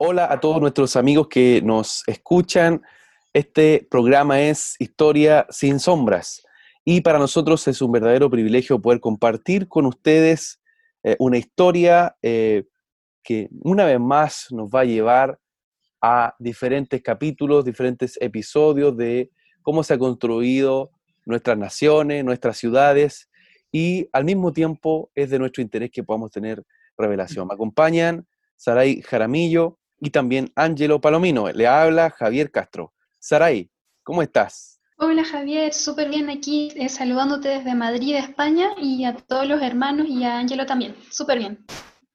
Hola a todos nuestros amigos que nos escuchan. Este programa es Historia sin sombras y para nosotros es un verdadero privilegio poder compartir con ustedes eh, una historia eh, que una vez más nos va a llevar a diferentes capítulos, diferentes episodios de cómo se ha construido nuestras naciones, nuestras ciudades, y al mismo tiempo es de nuestro interés que podamos tener revelación. Me acompañan Saray Jaramillo y también Ángelo Palomino. Le habla Javier Castro. Saray, ¿cómo estás? Hola Javier, súper bien aquí, eh, saludándote desde Madrid, España, y a todos los hermanos y a Ángelo también, súper bien.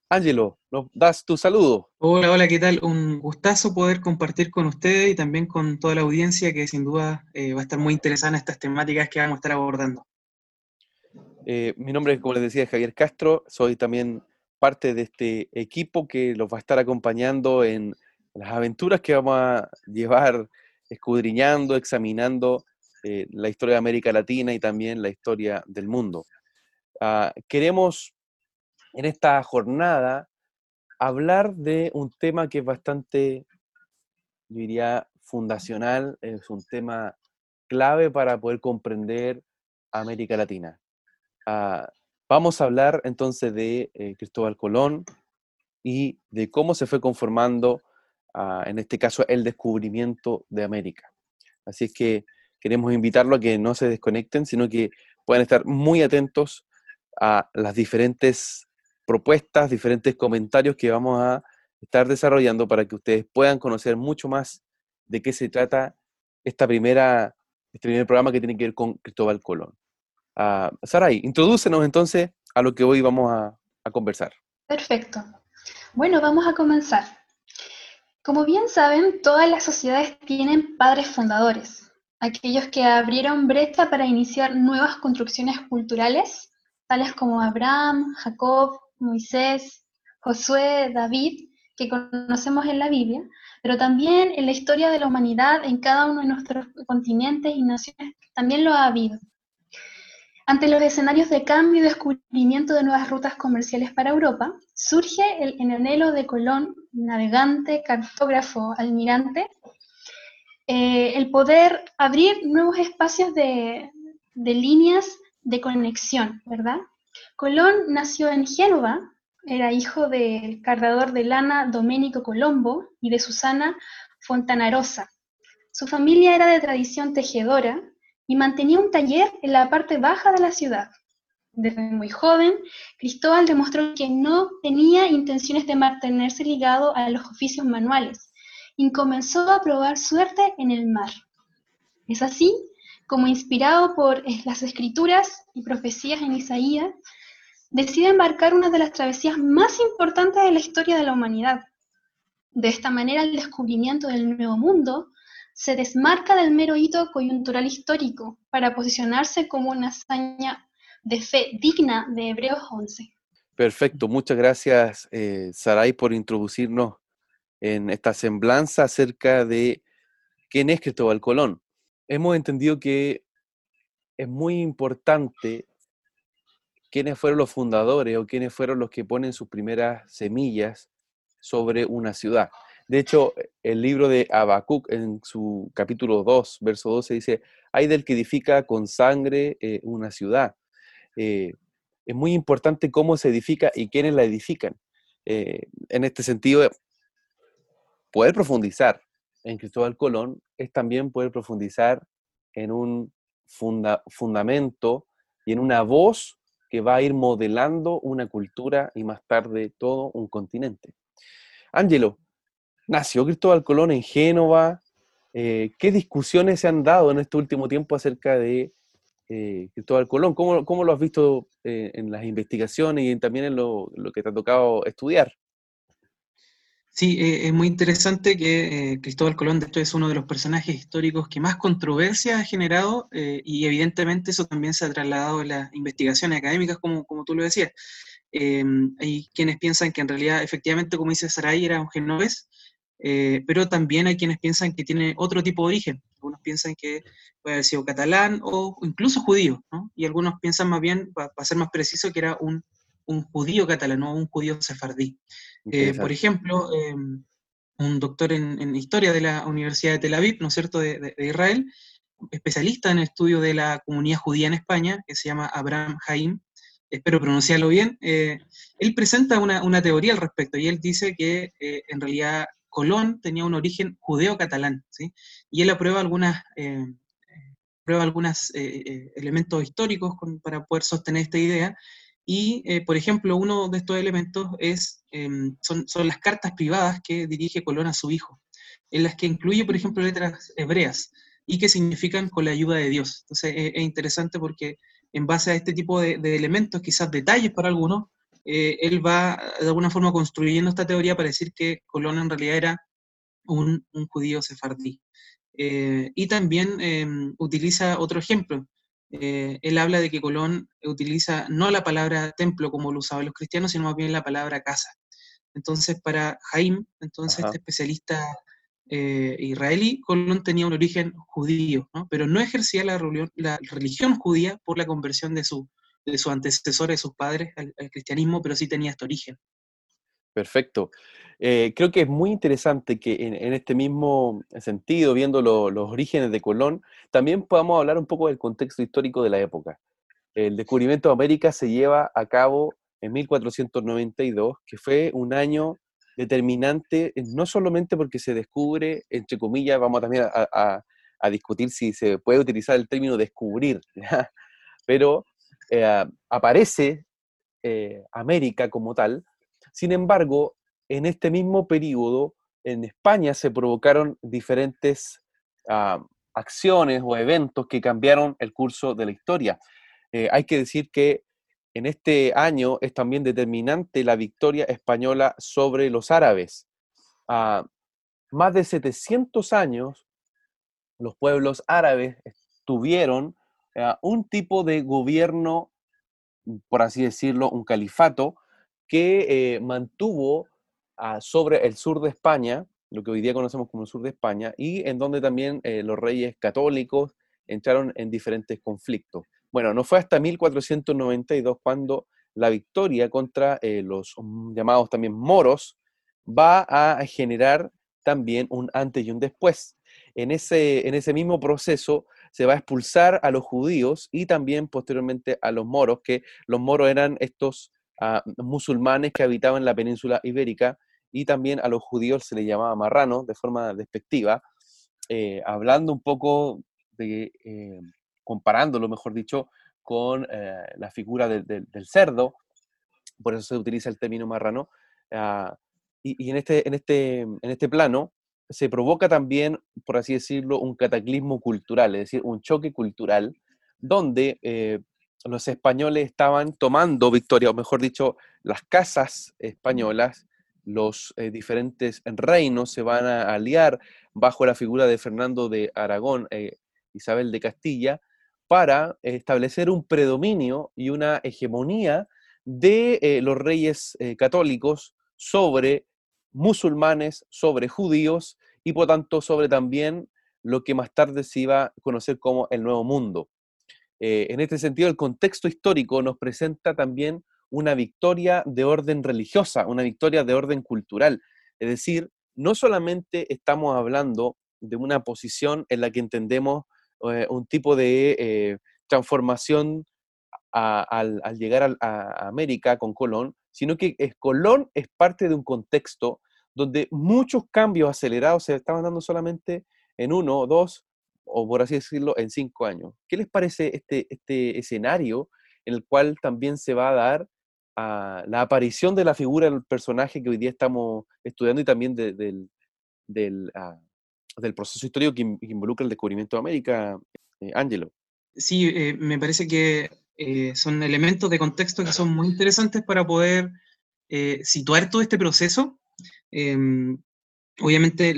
Ángelo, ¿nos das tu saludo? Hola, hola, ¿qué tal? Un gustazo poder compartir con ustedes y también con toda la audiencia que sin duda eh, va a estar muy interesada en estas temáticas que vamos a estar abordando. Eh, mi nombre, como les decía, es Javier Castro, soy también parte de este equipo que los va a estar acompañando en las aventuras que vamos a llevar escudriñando, examinando eh, la historia de América Latina y también la historia del mundo. Ah, queremos en esta jornada hablar de un tema que es bastante, yo diría, fundacional, es un tema clave para poder comprender América Latina. Ah, vamos a hablar entonces de eh, Cristóbal Colón y de cómo se fue conformando, ah, en este caso, el descubrimiento de América. Así es que queremos invitarlo a que no se desconecten, sino que puedan estar muy atentos a las diferentes propuestas, diferentes comentarios que vamos a estar desarrollando para que ustedes puedan conocer mucho más de qué se trata esta primera, este primer programa que tiene que ver con Cristóbal Colón. Uh, Saray, introdúcenos entonces a lo que hoy vamos a, a conversar. Perfecto. Bueno, vamos a comenzar. Como bien saben, todas las sociedades tienen padres fundadores, aquellos que abrieron brecha para iniciar nuevas construcciones culturales, tales como Abraham, Jacob, Moisés, Josué, David, que conocemos en la Biblia, pero también en la historia de la humanidad, en cada uno de nuestros continentes y naciones, también lo ha habido. Ante los escenarios de cambio y descubrimiento de nuevas rutas comerciales para Europa, surge el, anhelo de Colón, navegante, cartógrafo, almirante, eh, el poder abrir nuevos espacios de, de líneas de conexión, ¿verdad? Colón nació en Génova, era hijo del cargador de lana Domenico Colombo y de Susana Fontanarosa. Su familia era de tradición tejedora y mantenía un taller en la parte baja de la ciudad. Desde muy joven, Cristóbal demostró que no tenía intenciones de mantenerse ligado a los oficios manuales y comenzó a probar suerte en el mar. Es así como, inspirado por las escrituras y profecías en Isaías, decide embarcar una de las travesías más importantes de la historia de la humanidad. De esta manera, el descubrimiento del Nuevo Mundo se desmarca del mero hito coyuntural histórico para posicionarse como una hazaña de fe digna de Hebreos 11. Perfecto, muchas gracias eh, Saray por introducirnos en esta semblanza acerca de quién es Cristóbal Colón. Hemos entendido que es muy importante quiénes fueron los fundadores o quiénes fueron los que ponen sus primeras semillas sobre una ciudad. De hecho, el libro de Habacuc, en su capítulo 2, verso 12, dice, hay del que edifica con sangre eh, una ciudad. Eh, es muy importante cómo se edifica y quiénes la edifican. Eh, en este sentido, poder profundizar en Cristóbal Colón es también poder profundizar en un fundamento y en una voz que va a ir modelando una cultura y más tarde todo un continente. Ángelo, nació Cristóbal Colón en Génova. Eh, ¿Qué discusiones se han dado en este último tiempo acerca de eh, Cristóbal Colón? ¿Cómo, lo has visto eh, en las investigaciones y también en lo, que te ha tocado estudiar? Sí, es muy interesante que Cristóbal Colón, es uno de los personajes históricos que más controversia ha generado y evidentemente eso también se ha trasladado en las investigaciones académicas, como, como tú lo decías. hay quienes piensan que en realidad, efectivamente, como dice Saray, era un genovés, pero también hay quienes piensan que tiene otro tipo de origen. Algunos piensan que puede haber sido catalán o incluso judío, ¿no? y algunos piensan más bien, para ser más preciso, que era un, un judío catalán o un judío sefardí. Eh, por ejemplo, em, un doctor en, historia de la Universidad de Tel Aviv, ¿no es cierto?, de, Israel, especialista en el estudio de la comunidad judía en España, que se llama Abraham Haim, espero pronunciarlo bien, eh, él presenta una, teoría al respecto y él dice que eh, en realidad Colón tenía un origen judeo-catalán, ¿sí? Y él aprueba algunas, prueba algunos elementos históricos para poder sostener esta idea, y, eh, por ejemplo, uno de estos elementos es, em, son, son, las cartas privadas que dirige Colón a su hijo, en las que incluye, por ejemplo, letras hebreas y que significan con la ayuda de Dios. Entonces, es, interesante porque en base a este tipo de, elementos, quizás detalles para algunos, eh, él va de alguna forma construyendo esta teoría para decir que Colón en realidad era un, un judío sefardí. Eh, y también em, utiliza otro ejemplo, eh, él habla de que Colón utiliza no la palabra templo como lo usaban los cristianos, sino más bien la palabra casa. Entonces, para Jaim, entonces este especialista eh, israelí, Colón tenía un origen judío, pero no ejercía la, religión, judía por la conversión de, su, de sus antecesores, de sus padres al, cristianismo, pero sí tenía este origen. Perfecto. Eh, creo que es muy interesante que en, este mismo sentido, viendo los orígenes de Colón, también podamos hablar un poco del contexto histórico de la época. El descubrimiento de América se lleva a cabo en 1492, que fue un año determinante, no solamente porque se descubre, entre comillas, vamos también a, discutir si se puede utilizar el término descubrir, pero eh, aparece América como tal, sin embargo, en este mismo periodo, en España se provocaron diferentes ah, acciones o eventos que cambiaron el curso de la historia. Eh, hay que decir que en este año es también determinante la victoria española sobre los árabes. Uh, más de 700 años los pueblos árabes tuvieron un tipo de gobierno, por así decirlo, un califato, que eh, mantuvo ah, sobre el sur de España, lo que hoy día conocemos como el sur de España, y en donde también eh, los reyes católicos entraron en diferentes conflictos. Bueno, no fue hasta 1492 cuando la victoria contra eh, los mm, llamados también moros va a generar también un antes y un después. En ese, en ese mismo proceso se va a expulsar a los judíos y también posteriormente a los moros, que los moros eran estos a musulmanes que habitaban la península ibérica y también a los judíos se les llamaba marrano de forma despectiva, eh, hablando un poco de, eh, comparándolo, mejor dicho, con eh, la figura del cerdo, por eso se utiliza el término marrano, ah, y, en, este, en, este, en este plano se provoca también, por así decirlo, un cataclismo cultural, es decir, un choque cultural, donde los españoles estaban tomando victoria, o mejor dicho, las casas españolas, los eh, diferentes reinos se van a aliar bajo la figura de Fernando de Aragón, e Isabel de Castilla, para establecer un predominio y una hegemonía de eh, los reyes católicos sobre musulmanes, sobre judíos y por tanto sobre también lo que más tarde se iba a conocer como el Nuevo Mundo. Eh, en este sentido, el contexto histórico nos presenta también una victoria de orden religiosa, una victoria de orden cultural. Es decir, no solamente estamos hablando de una posición en la que entendemos eh, un tipo de eh, transformación al, llegar a, América con Colón, sino que Colón es parte de un contexto donde muchos cambios acelerados se estaban dando solamente en uno, dos o por así decirlo, en cinco años. ¿Qué les parece este, este escenario en el cual también se va a dar la aparición de la figura del personaje que hoy día estamos estudiando y también ah, del, proceso histórico que, involucra el descubrimiento de América, eh, Angelo? Sí, eh, me parece que eh, son elementos de contexto que son muy interesantes para poder situar todo este proceso Em, obviamente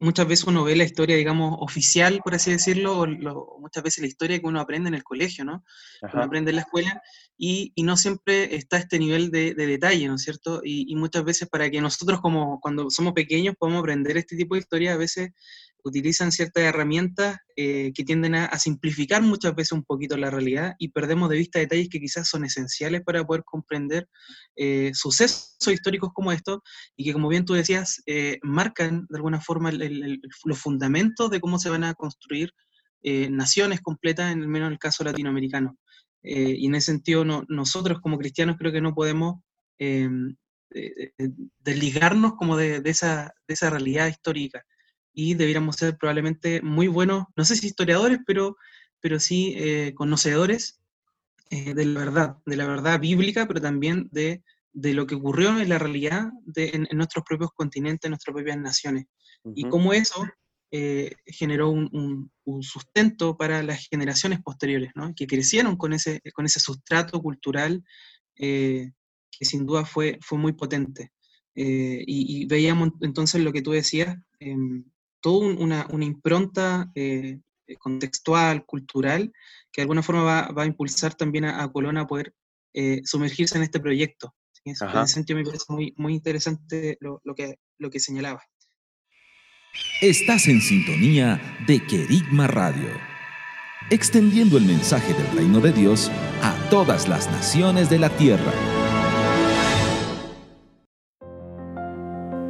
muchas veces uno ve la historia, digamos, oficial, por así decirlo, o muchas veces la historia que uno aprende en el colegio, ¿no? Uno aprende en la escuela, y, no siempre está este nivel de, detalle, ¿no es cierto? Y, y, muchas veces para que nosotros como cuando somos pequeños podamos aprender este tipo de historia, a veces utilizan ciertas herramientas eh, que tienden a, simplificar muchas veces un poquito la realidad y perdemos de vista detalles que quizás son esenciales para poder comprender eh, sucesos históricos como estos y que, como bien tú decías, eh, marcan de alguna forma los fundamentos de cómo se van a construir naciones completas, en el menos en el caso latinoamericano. y en ese sentido, nosotros como cristianos creo que no podemos desligarnos como de, esa, de esa realidad histórica y debiéramos ser probablemente muy buenos, no sé si historiadores, pero, pero sí eh, conocedores eh, de la verdad, de la verdad bíblica, pero también de, de lo que ocurrió en la realidad de, en, nuestros propios continentes, en nuestras propias naciones. Y cómo eso eh, generó un, un, sustento para las generaciones posteriores, ¿no? que crecieron con ese, con ese sustrato cultural que sin duda fue, fue muy potente. y, veíamos entonces lo que tú decías, toda una, una, impronta eh, contextual, cultural, que de alguna forma va, va a impulsar también a, a Colón a poder eh, sumergirse en este proyecto. En ese sentido me parece muy, muy interesante lo, lo, que, lo que señalaba. Estás en sintonía de Querigma Radio, extendiendo el mensaje del reino de Dios a todas las naciones de la tierra.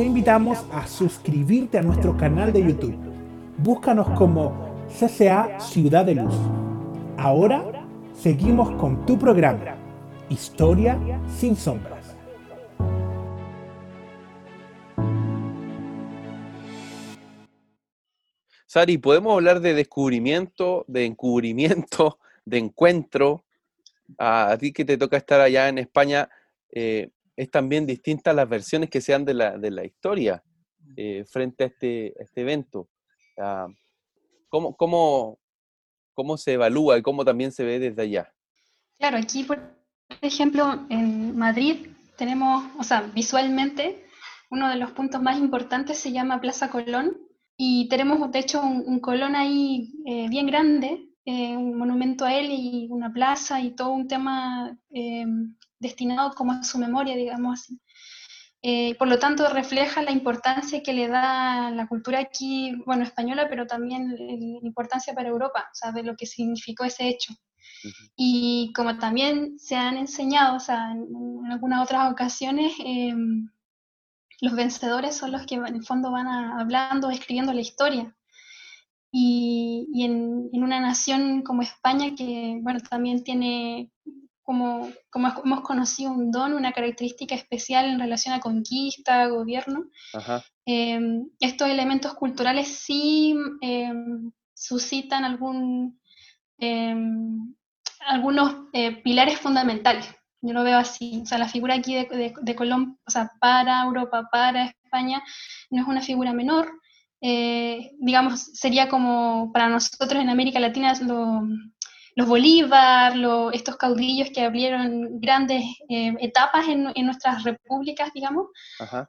Te invitamos a suscribirte a nuestro canal de YouTube. Búscanos como CCA Ciudad de Luz. Ahora seguimos con tu programa, Historia sin sombras. Sari, ¿podemos hablar de descubrimiento, de encubrimiento, de encuentro? A, ti que te toca estar allá en España, eh, es también distinta las versiones que sean de la, de la historia eh, frente a este, este evento. Ah, ¿cómo, cómo, cómo se evalúa y cómo también se ve desde allá? Claro, aquí, por ejemplo, en Madrid tenemos, o sea, visualmente, uno de los puntos más importantes se llama Plaza Colón y tenemos, de hecho, un, Colón ahí eh, bien grande, eh, un monumento a él y una plaza y todo un tema destinado como a su memoria, digamos así. Eh, por lo tanto, refleja la importancia que le da la cultura aquí, bueno, española, pero también la importancia para Europa, o sea, de lo que significó ese hecho. Y como también se han enseñado, o sea, en, algunas otras ocasiones, em, los vencedores son los que en el fondo van hablando, escribiendo la historia. Y, y en, en, una nación como España, que bueno, también tiene como, como hemos conocido un don, una característica especial en relación a conquista, gobierno, em, estos elementos culturales sí em, suscitan algún, em, algunos eh, pilares fundamentales. Yo lo veo así. O sea, la figura aquí de, de, Colón, o sea, para Europa, para España, no es una figura menor. Eh, digamos, sería como para nosotros en América Latina lo, los Bolívar, estos caudillos que abrieron grandes eh, etapas en, nuestras repúblicas, digamos,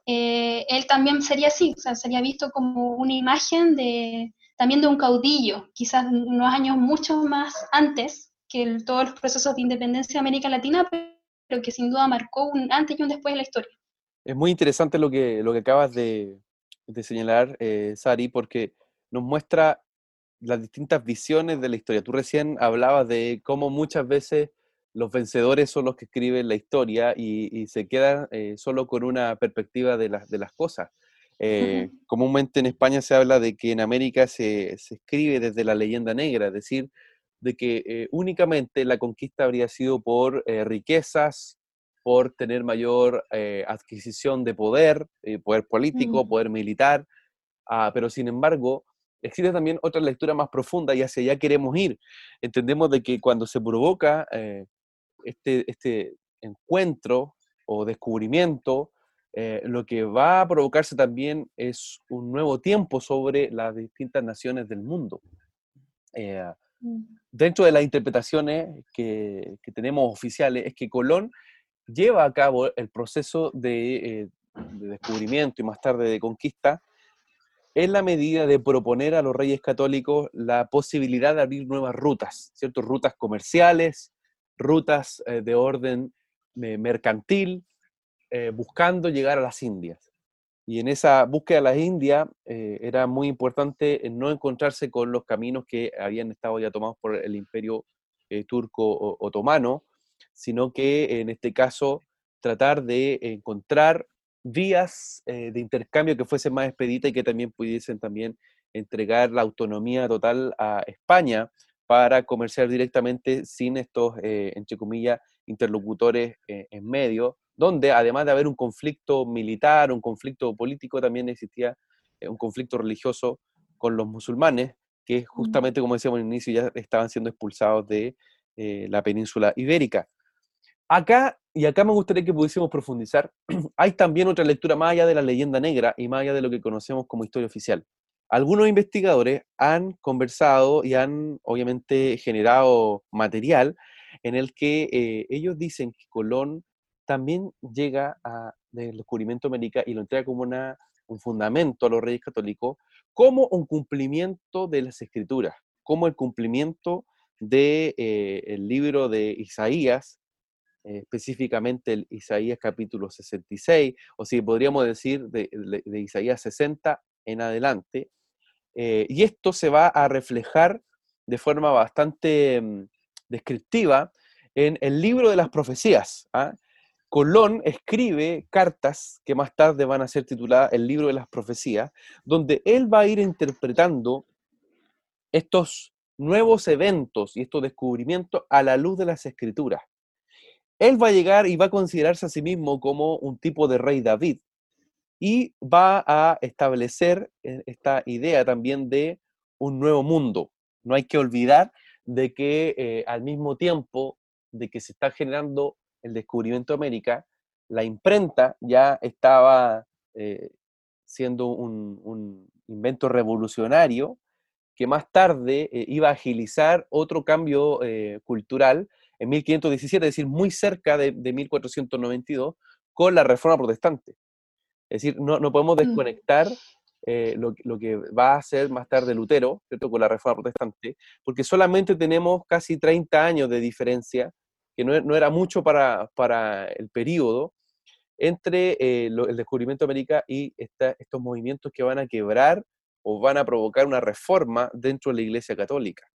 eh, él también sería así, o sea, sería visto como una imagen de, también de un caudillo, quizás unos años mucho más antes que todos los procesos de independencia de América Latina, pero que sin duda marcó un antes y un después de la historia. Es muy interesante lo que, lo que acabas de, señalar, eh, Sari, porque nos muestra las distintas visiones de la historia. Tú recién hablabas de cómo muchas veces los vencedores son los que escriben la historia y, se quedan eh, solo con una perspectiva de, de las cosas. Eh, comúnmente en España se habla de que en América se, escribe desde la leyenda negra, es decir, de que eh, únicamente la conquista habría sido por riquezas, por tener mayor adquisición de poder, poder político, Mm. poder militar, ah, pero sin embargo, existe también otra lectura más profunda y hacia allá queremos ir. Entendemos de que cuando se provoca eh, este, este encuentro o descubrimiento, eh, lo que va a provocarse también es un nuevo tiempo sobre las distintas naciones del mundo. Eh, Mm. dentro de las interpretaciones que, que tenemos oficiales es que Colón lleva a cabo el proceso de, eh, de descubrimiento y más tarde de conquista en la medida de proponer a los reyes católicos la posibilidad de abrir nuevas rutas, ¿cierto? Rutas comerciales, rutas eh, de orden eh, mercantil, eh, buscando llegar a las Indias. Y en esa búsqueda de las Indias era muy importante no encontrarse con los caminos que habían estado ya tomados por el imperio turco otomano, sino que en este caso tratar de encontrar vías eh, de intercambio que fuesen más expeditas y que también pudiesen también entregar la autonomía total a España para comerciar directamente sin estos, eh, entre comillas, interlocutores eh, en medio, donde además de haber un conflicto militar, un conflicto político, también existía eh, un conflicto religioso con los musulmanes, que justamente, como decíamos al inicio, ya estaban siendo expulsados de eh, la península ibérica. Acá, y acá me gustaría que pudiésemos profundizar, hay también otra lectura más allá de la leyenda negra y más allá de lo que conocemos como historia oficial. Algunos investigadores han conversado y han obviamente generado material en el que eh, ellos dicen que Colón también llega a, del descubrimiento de América y lo entrega como un fundamento a los reyes católicos, como un cumplimiento de las escrituras, como el cumplimiento del de, eh, libro de Isaías, eh, específicamente el Isaías capítulo 66, o si podríamos decir de, Isaías 60 en adelante. Eh, y esto se va a reflejar de forma bastante mm, descriptiva en el libro de las profecías. ¿ah? Colón escribe cartas que más tarde van a ser tituladas el libro de las profecías, donde él va a ir interpretando estos nuevos eventos y estos descubrimientos a la luz de las escrituras. Él va a llegar y va a considerarse a sí mismo como un tipo de rey David y va a establecer eh, esta idea también de un nuevo mundo. No hay que olvidar de que eh, al mismo tiempo de que se está generando el descubrimiento de América, la imprenta ya estaba eh, siendo un, invento revolucionario que más tarde iba a agilizar otro cambio cultural en 1517, es decir, muy cerca de, de 1492, con la Reforma Protestante. Es decir, no, no podemos desconectar eh, lo, lo, que va a hacer más tarde Lutero, ¿cierto? Con la Reforma Protestante, porque solamente tenemos casi 30 años de diferencia, que no, no era mucho para, para, el periodo, entre eh, lo, el descubrimiento de América y esta, estos movimientos que van a quebrar o van a provocar una reforma dentro de la Iglesia Católica.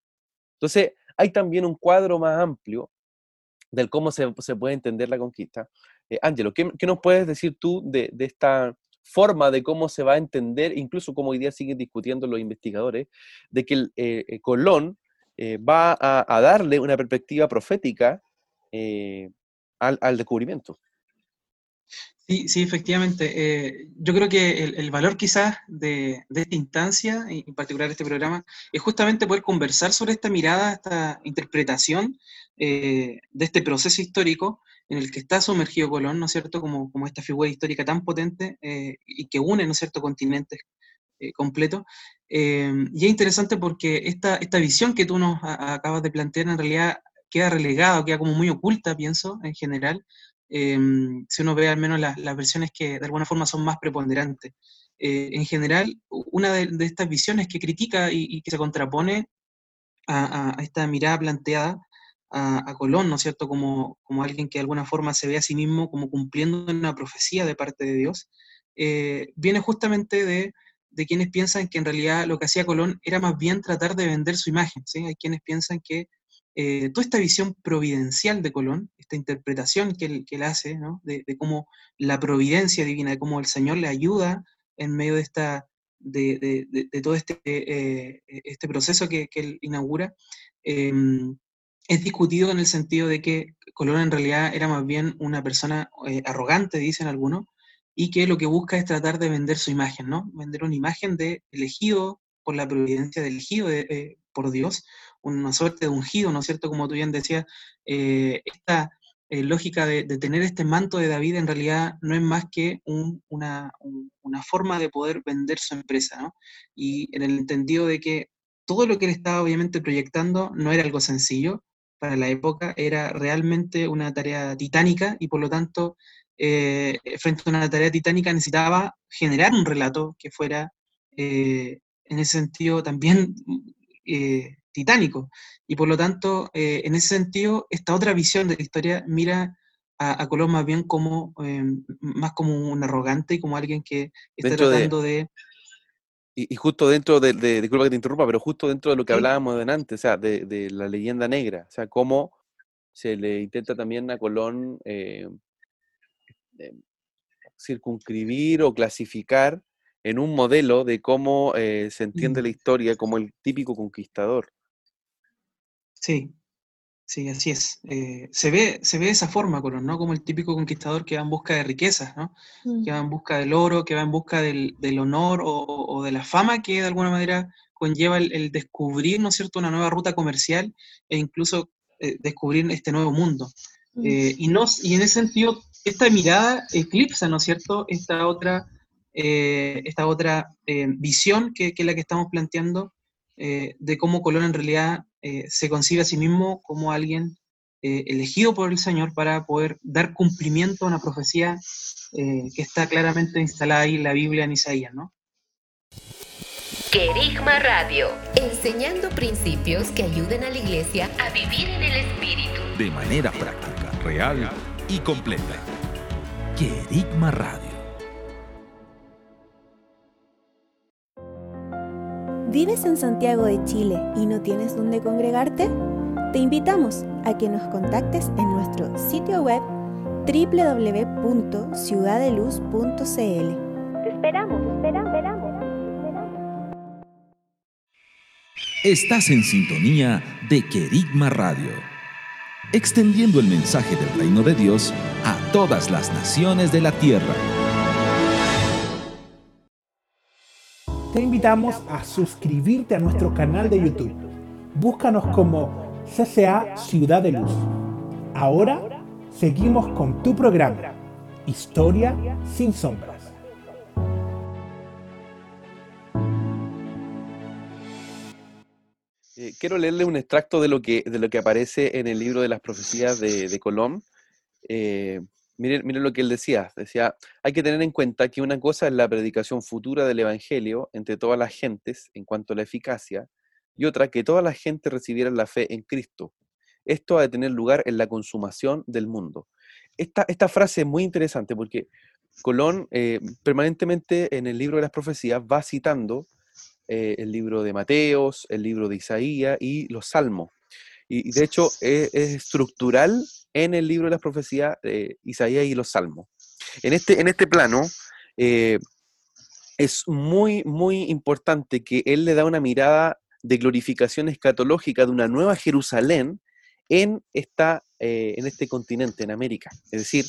Entonces, hay también un cuadro más amplio del cómo se, se puede entender la conquista. Eh, Ángelo, ¿qué, ¿qué, nos puedes decir tú de, de, esta forma de cómo se va a entender, incluso como hoy día siguen discutiendo los investigadores, de que el, eh, Colón eh, va a, a, darle una perspectiva profética al, al, descubrimiento? Sí, sí, efectivamente. Eh, yo creo que el, valor quizás de, esta instancia, en particular este programa, es justamente poder conversar sobre esta mirada, esta interpretación eh, de este proceso histórico en el que está sumergido Colón, ¿no es cierto?, como, como esta figura histórica tan potente eh, y que une, ¿no es cierto?, continentes completos. Y es interesante porque esta, esta visión que tú nos acabas de plantear en realidad queda relegada, queda como muy oculta, pienso, en general, eh, si uno ve al menos las, las, versiones que de alguna forma son más preponderantes. Eh, en general, una de, estas visiones que critica y, que se contrapone a, esta mirada planteada a, Colón, ¿no es cierto?, como, como alguien que de alguna forma se ve a sí mismo como cumpliendo una profecía de parte de Dios, eh, viene justamente de, de, quienes piensan que en realidad lo que hacía Colón era más bien tratar de vender su imagen. ¿sí? Hay quienes piensan que eh, toda esta visión providencial de Colón, esta interpretación que él, que él hace, ¿no? de, de, cómo la providencia divina, de cómo el Señor le ayuda en medio de, esta, de, de todo este, eh, este proceso que, que, él inaugura, eh, es discutido en el sentido de que Colón en realidad era más bien una persona eh, arrogante, dicen algunos, y que lo que busca es tratar de vender su imagen, ¿no? Vender una imagen de elegido por la providencia, de elegido eh, por Dios, una suerte de ungido, ¿no es cierto? Como tú bien decías, eh, esta lógica de, tener este manto de David en realidad no es más que una, forma de poder vender su empresa, ¿no? Y en el entendido de que todo lo que él estaba obviamente proyectando no era algo sencillo, para la época era realmente una tarea titánica y por lo tanto, eh, frente a una tarea titánica necesitaba generar un relato que fuera eh, en ese sentido también eh, titánico. Y por lo tanto, en ese sentido, esta otra visión de la historia mira a, Colón más bien como, más como un arrogante y como alguien que está tratando de y, justo dentro de, disculpa que te interrumpa, pero justo dentro de lo que hablábamos de antes, o sea, de, la leyenda negra, o sea, cómo se le intenta también a Colón eh, eh, circunscribir o clasificar en un modelo de cómo eh, se entiende la historia como el típico conquistador. Sí, Sí, así es. Eh, se, ve, se ve de esa forma, Colón, ¿no? Como el típico conquistador que va en busca de riquezas, ¿no? Mm. Que va en busca del oro, que va en busca del, honor o, de la fama que de alguna manera conlleva el, descubrir, ¿no es cierto?, una nueva ruta comercial e incluso eh, descubrir este nuevo mundo. Mm. Y, no, y en ese sentido, esta mirada eclipsa, ¿no es cierto?, esta otra, esta otra visión que, que, es la que estamos planteando de cómo Colón en realidad eh, se concibe a sí mismo como alguien eh, elegido por el Señor para poder dar cumplimiento a una profecía eh, que está claramente instalada ahí en la Biblia en Isaías, ¿no? Querigma Radio, enseñando principios que ayuden a la iglesia a vivir en el Espíritu. De manera práctica, real y completa. Querigma Radio. ¿Vives en Santiago de Chile y no tienes dónde congregarte? Te invitamos a que nos contactes en nuestro sitio web www.ciudadeluz.cl. Te esperamos, esperamos, esperamos. Estás en sintonía de Querigma Radio, extendiendo el mensaje del reino de Dios a todas las naciones de la tierra. Te invitamos a suscribirte a nuestro canal de YouTube. Búscanos como CCA Ciudad de Luz. Ahora seguimos con tu programa, Historia sin sombras. Eh, quiero leerle un extracto de lo, que, de lo que aparece en el libro de las profecías de, Colón. Eh, Miren, lo que él decía. Decía, hay que tener en cuenta que una cosa es la predicación futura del Evangelio entre todas las gentes en cuanto a la eficacia, y otra que toda la gente recibiera la fe en Cristo. Esto ha de tener lugar en la consumación del mundo. Esta, esta frase es muy interesante porque Colón eh, permanentemente en el libro de las profecías va citando eh, el libro de Mateos, el libro de Isaías y los salmos. Y, de hecho es, estructural en el libro de las profecías, eh, Isaías y los Salmos. En este, en este plano, eh, es muy, muy importante que él le da una mirada de glorificación escatológica de una nueva Jerusalén en, esta, eh, en este continente, en América. Es decir,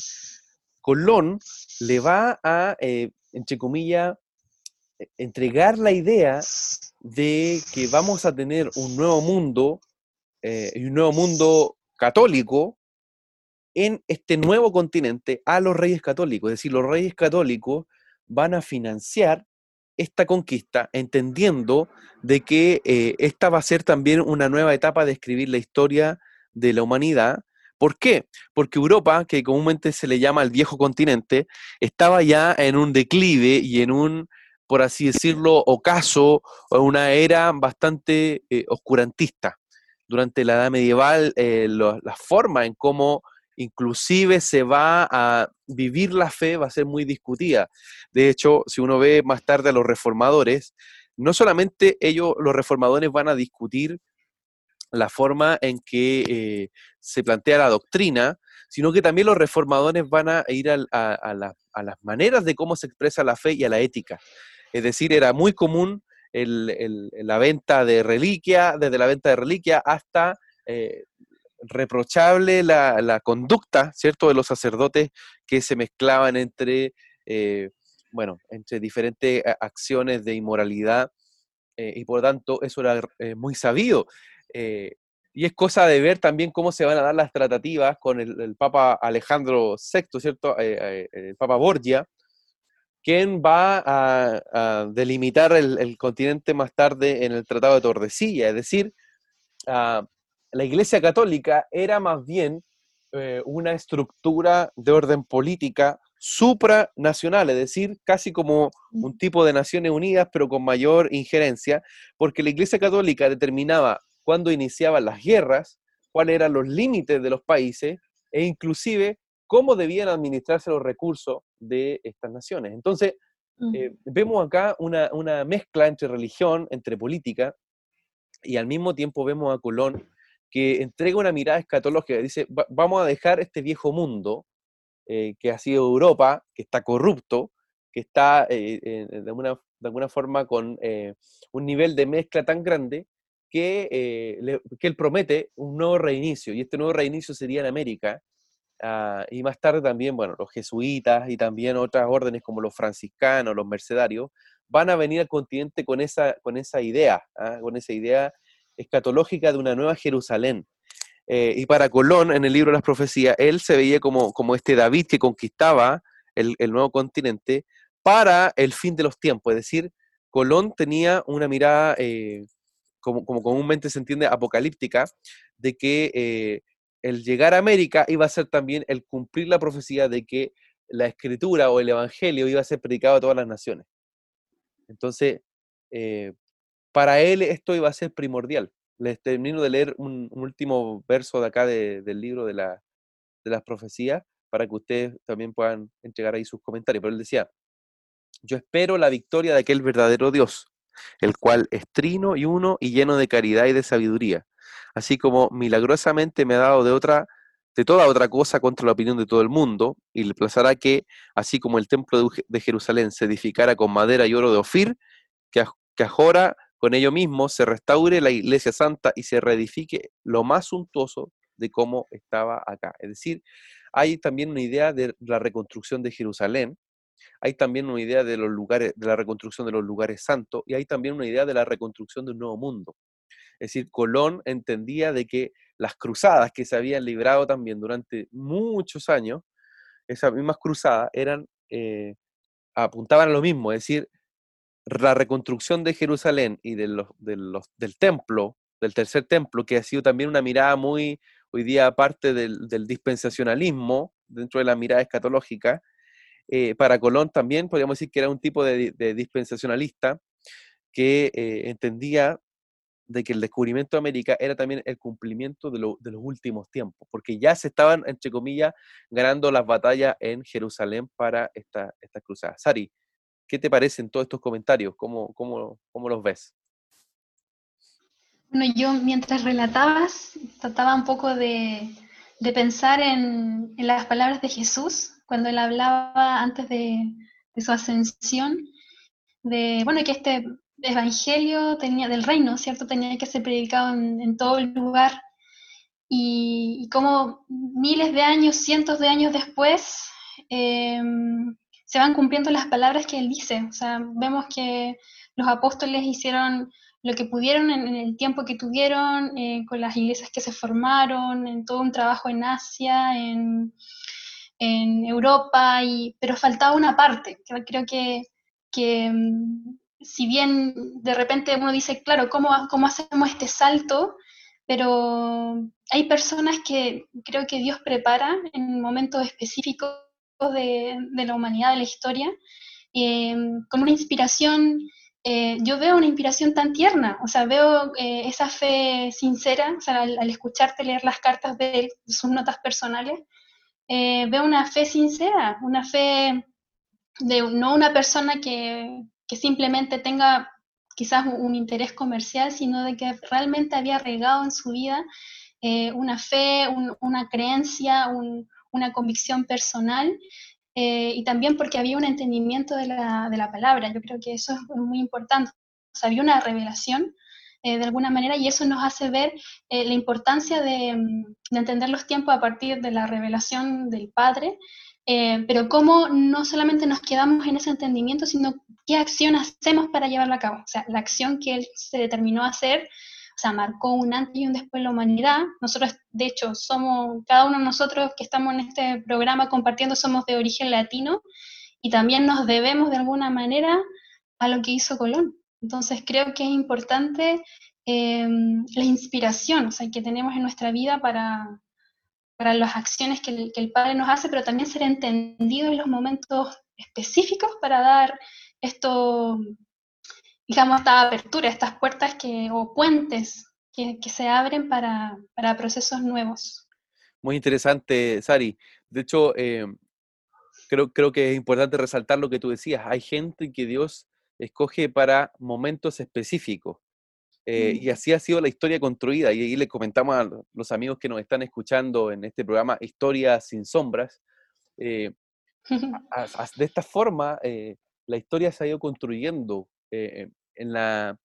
Colón le va a, entre comillas, entregar la idea de que vamos a tener un nuevo mundo eh, un nuevo mundo católico en este nuevo continente a los reyes católicos. Es decir, los reyes católicos van a financiar esta conquista, entendiendo de que eh, esta va a ser también una nueva etapa de escribir la historia de la humanidad. ¿Por qué? Porque Europa, que comúnmente se le llama el viejo continente, estaba ya en un declive y en un, por así decirlo, ocaso, una era bastante eh, oscurantista durante la edad medieval, eh, la forma en cómo inclusive se va a vivir la fe va a ser muy discutida. De hecho, si uno ve más tarde a los reformadores, no solamente ellos, los reformadores, van a discutir la forma en que eh, se plantea la doctrina, sino que también los reformadores van a ir a, las maneras de cómo se expresa la fe y a la ética. Es decir, era muy común la venta de reliquia, desde la venta de reliquia hasta eh, reprochable la, conducta, ¿cierto?, de los sacerdotes que se mezclaban entre, eh, bueno, entre diferentes acciones de inmoralidad y por tanto eso era muy sabido. y es cosa de ver también cómo se van a dar las tratativas con el, Papa Alejandro VI, ¿cierto?, el Papa Borgia, quien va a, delimitar el, continente más tarde en el Tratado de Tordesillas, es decir, ah, la Iglesia Católica era más bien eh, una estructura de orden política supranacional, es decir, casi como un tipo de Naciones Unidas, pero con mayor injerencia, porque la Iglesia Católica determinaba cuándo iniciaban las guerras, cuáles eran los límites de los países e inclusive cómo debían administrarse los recursos de estas naciones. Entonces, eh, vemos acá una, una, mezcla entre religión, entre política, y al mismo tiempo vemos a Colón que entrega una mirada escatológica, dice, vamos a dejar este viejo mundo eh, que ha sido Europa, que está corrupto, que está eh, de, alguna, de, alguna, forma con un nivel de mezcla tan grande que, que él promete un nuevo reinicio, y este nuevo reinicio sería en América, Ah, y más tarde también, bueno, los jesuitas y también otras órdenes como los franciscanos, los mercedarios, van a venir al continente con esa, con esa idea, ¿ah? con esa idea escatológica de una nueva Jerusalén. Eh, y para Colón, en el libro de las profecías, él se veía como, como este David que conquistaba el, el nuevo continente para el fin de los tiempos. Es decir, Colón tenía una mirada, eh, como, como, comúnmente se entiende, apocalíptica, de que eh, el llegar a América iba a ser también el cumplir la profecía de que la escritura o el evangelio iba a ser predicado a todas las naciones. Entonces, para él esto iba a ser primordial. Les termino de leer un, último verso de acá del libro de, la, de las profecías para que ustedes también puedan entregar ahí sus comentarios. Pero él decía, yo espero la victoria de aquel verdadero Dios, el cual es trino y uno y lleno de caridad y de sabiduría así como milagrosamente me ha dado de otra de toda otra cosa contra la opinión de todo el mundo, y le plazará que, así como el templo de Jerusalén se edificara con madera y oro de Ofir, que, que ahora con ello mismo se restaure la iglesia santa y se reedifique lo más suntuoso de cómo estaba acá. Es decir, hay también una idea de la reconstrucción de Jerusalén, hay también una idea de los lugares, de la reconstrucción de los lugares santos, y hay también una idea de la reconstrucción de un nuevo mundo. Es decir, Colón entendía de que las cruzadas que se habían librado también durante muchos años, esas mismas cruzadas eran, eh, apuntaban a lo mismo, es decir, la reconstrucción de Jerusalén y de los, del templo, del tercer templo, que ha sido también una mirada muy, hoy día parte del, dispensacionalismo, dentro de la mirada escatológica, eh, para Colón también podríamos decir que era un tipo de, dispensacionalista que eh, entendía de que el descubrimiento de América era también el cumplimiento de, los últimos tiempos, porque ya se estaban, entre comillas, ganando las batallas en Jerusalén para esta, esta cruzada. Sari, ¿qué te parecen todos estos comentarios? ¿Cómo, cómo, cómo los ves? Bueno, yo mientras relatabas, trataba un poco de, de pensar en, en, las palabras de Jesús, cuando él hablaba antes de, de su ascensión, de, bueno, que este evangelio tenía, del reino, ¿cierto? Tenía que ser predicado en, todo el lugar. Y, como miles de años, cientos de años después, em, se van cumpliendo las palabras que él dice. O sea, vemos que los apóstoles hicieron lo que pudieron en, el tiempo que tuvieron, eh, con las iglesias que se formaron, en todo un trabajo en Asia, en, en Europa, y, pero faltaba una parte. Creo que, que em, si bien de repente uno dice, claro, ¿cómo, cómo hacemos este salto? Pero hay personas que creo que Dios prepara en momentos específicos de, la humanidad, de la historia, eh, con una inspiración, eh, yo veo una inspiración tan tierna, o sea, veo eh, esa fe sincera, o sea, al, escucharte leer las cartas de, sus notas personales, veo una fe sincera, una fe de no una persona que, que simplemente tenga quizás un, interés comercial, sino de que realmente había regado en su vida eh, una fe, una creencia, una convicción personal eh, y también porque había un entendimiento de la, palabra. Yo creo que eso es muy importante. O sea, había una revelación eh, de alguna manera y eso nos hace ver eh, la importancia de, mm, de, entender los tiempos a partir de la revelación del Padre, pero cómo no solamente nos quedamos en ese entendimiento, sino qué acción hacemos para llevarla a cabo. O sea, la acción que Él se determinó a hacer, o sea, marcó un antes y un después en la humanidad. Nosotros, de hecho, somos, cada uno de nosotros que estamos en este programa compartiendo, somos de origen latino y también nos debemos de alguna manera a lo que hizo Colón. Entonces creo que es importante eh, la inspiración o sea, que tenemos en nuestra vida para, para las acciones que el, que el, Padre nos hace, pero también ser entendido en los momentos específicos para dar esto, digamos, esta apertura, estas puertas que, o puentes que, que se abren para, para, procesos nuevos. Muy interesante, Sari. De hecho, eh, creo, creo que es importante resaltar lo que tú decías. Hay gente que Dios escoge para momentos específicos. Eh, y así ha sido la historia construida. Y ahí le comentamos a los amigos que nos están escuchando en este programa Historias sin sombras. Eh, a, a, de esta forma, eh, la historia se ha ido construyendo eh, en la,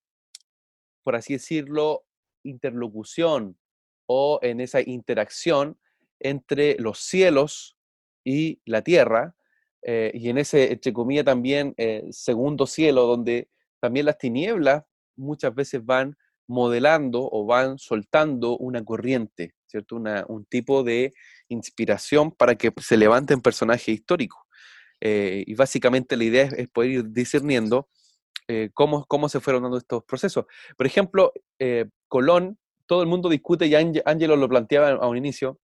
por así decirlo, interlocución o en esa interacción entre los cielos y la tierra, eh, y en ese, entre comillas, también eh, segundo cielo, donde también las tinieblas muchas veces van modelando o van soltando una corriente, ¿cierto? Un tipo de inspiración para que se levanten personajes históricos. Eh, y básicamente la idea es, es poder ir discerniendo eh, cómo, cómo se fueron dando estos procesos. Por ejemplo, eh, Colón, todo el mundo discute, y Ángelo lo planteaba a un inicio,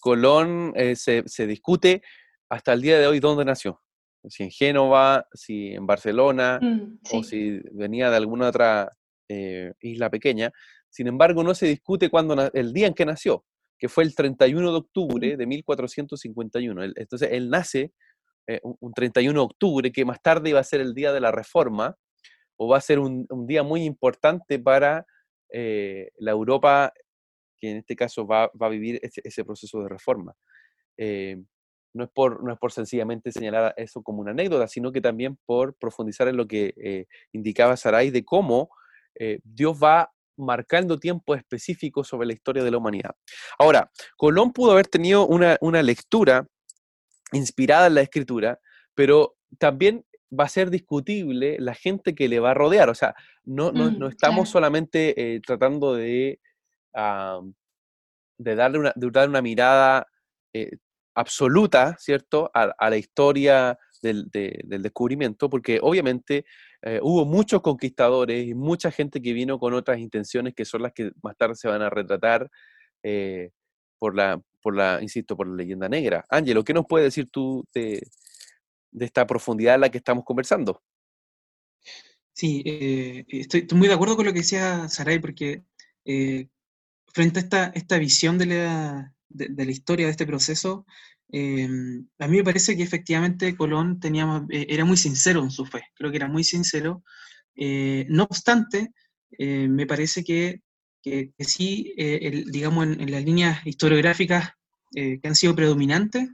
Colón se, se discute hasta el día de hoy dónde nació. Si en Génova, si en Barcelona, mm, sí. o si venía de alguna otra eh, isla pequeña. Sin embargo, no se discute cuándo el día en que nació, que fue el 31 de octubre de 1451. Entonces, él nace eh, un 31 de octubre, que más tarde iba a ser el día de la Reforma, o va a ser un, un día muy importante para eh, la Europa, que en este caso va, va a vivir ese, proceso de reforma. Eh, no es, por, no es por sencillamente señalar eso como una anécdota, sino que también por profundizar en lo que eh, indicaba Saray de cómo Dios va marcando tiempos específicos sobre la historia de la humanidad. Ahora, Colón pudo haber tenido una, una lectura inspirada en la escritura, pero también va a ser discutible la gente que le va a rodear. O sea, no, no, no estamos claro. solamente eh, tratando de, uh, de, darle una, de darle una mirada eh, absoluta, ¿cierto?, a, a la historia del, de, del, descubrimiento, porque obviamente eh, hubo muchos conquistadores y mucha gente que vino con otras intenciones que son las que más tarde se van a retratar por, la, por la, insisto, por la leyenda negra. Ángelo, ¿qué nos puedes decir tú de, de, esta profundidad en la que estamos conversando? Sí, eh, estoy, muy de acuerdo con lo que decía Saray, porque eh, frente a esta, esta visión de la, de, la historia de este proceso, eh, a mí me parece que efectivamente Colón tenía, eh, era muy sincero en su fe, creo que era muy sincero. No obstante, me parece que, que, que sí, el, digamos, en, en, las líneas historiográficas que han sido predominantes,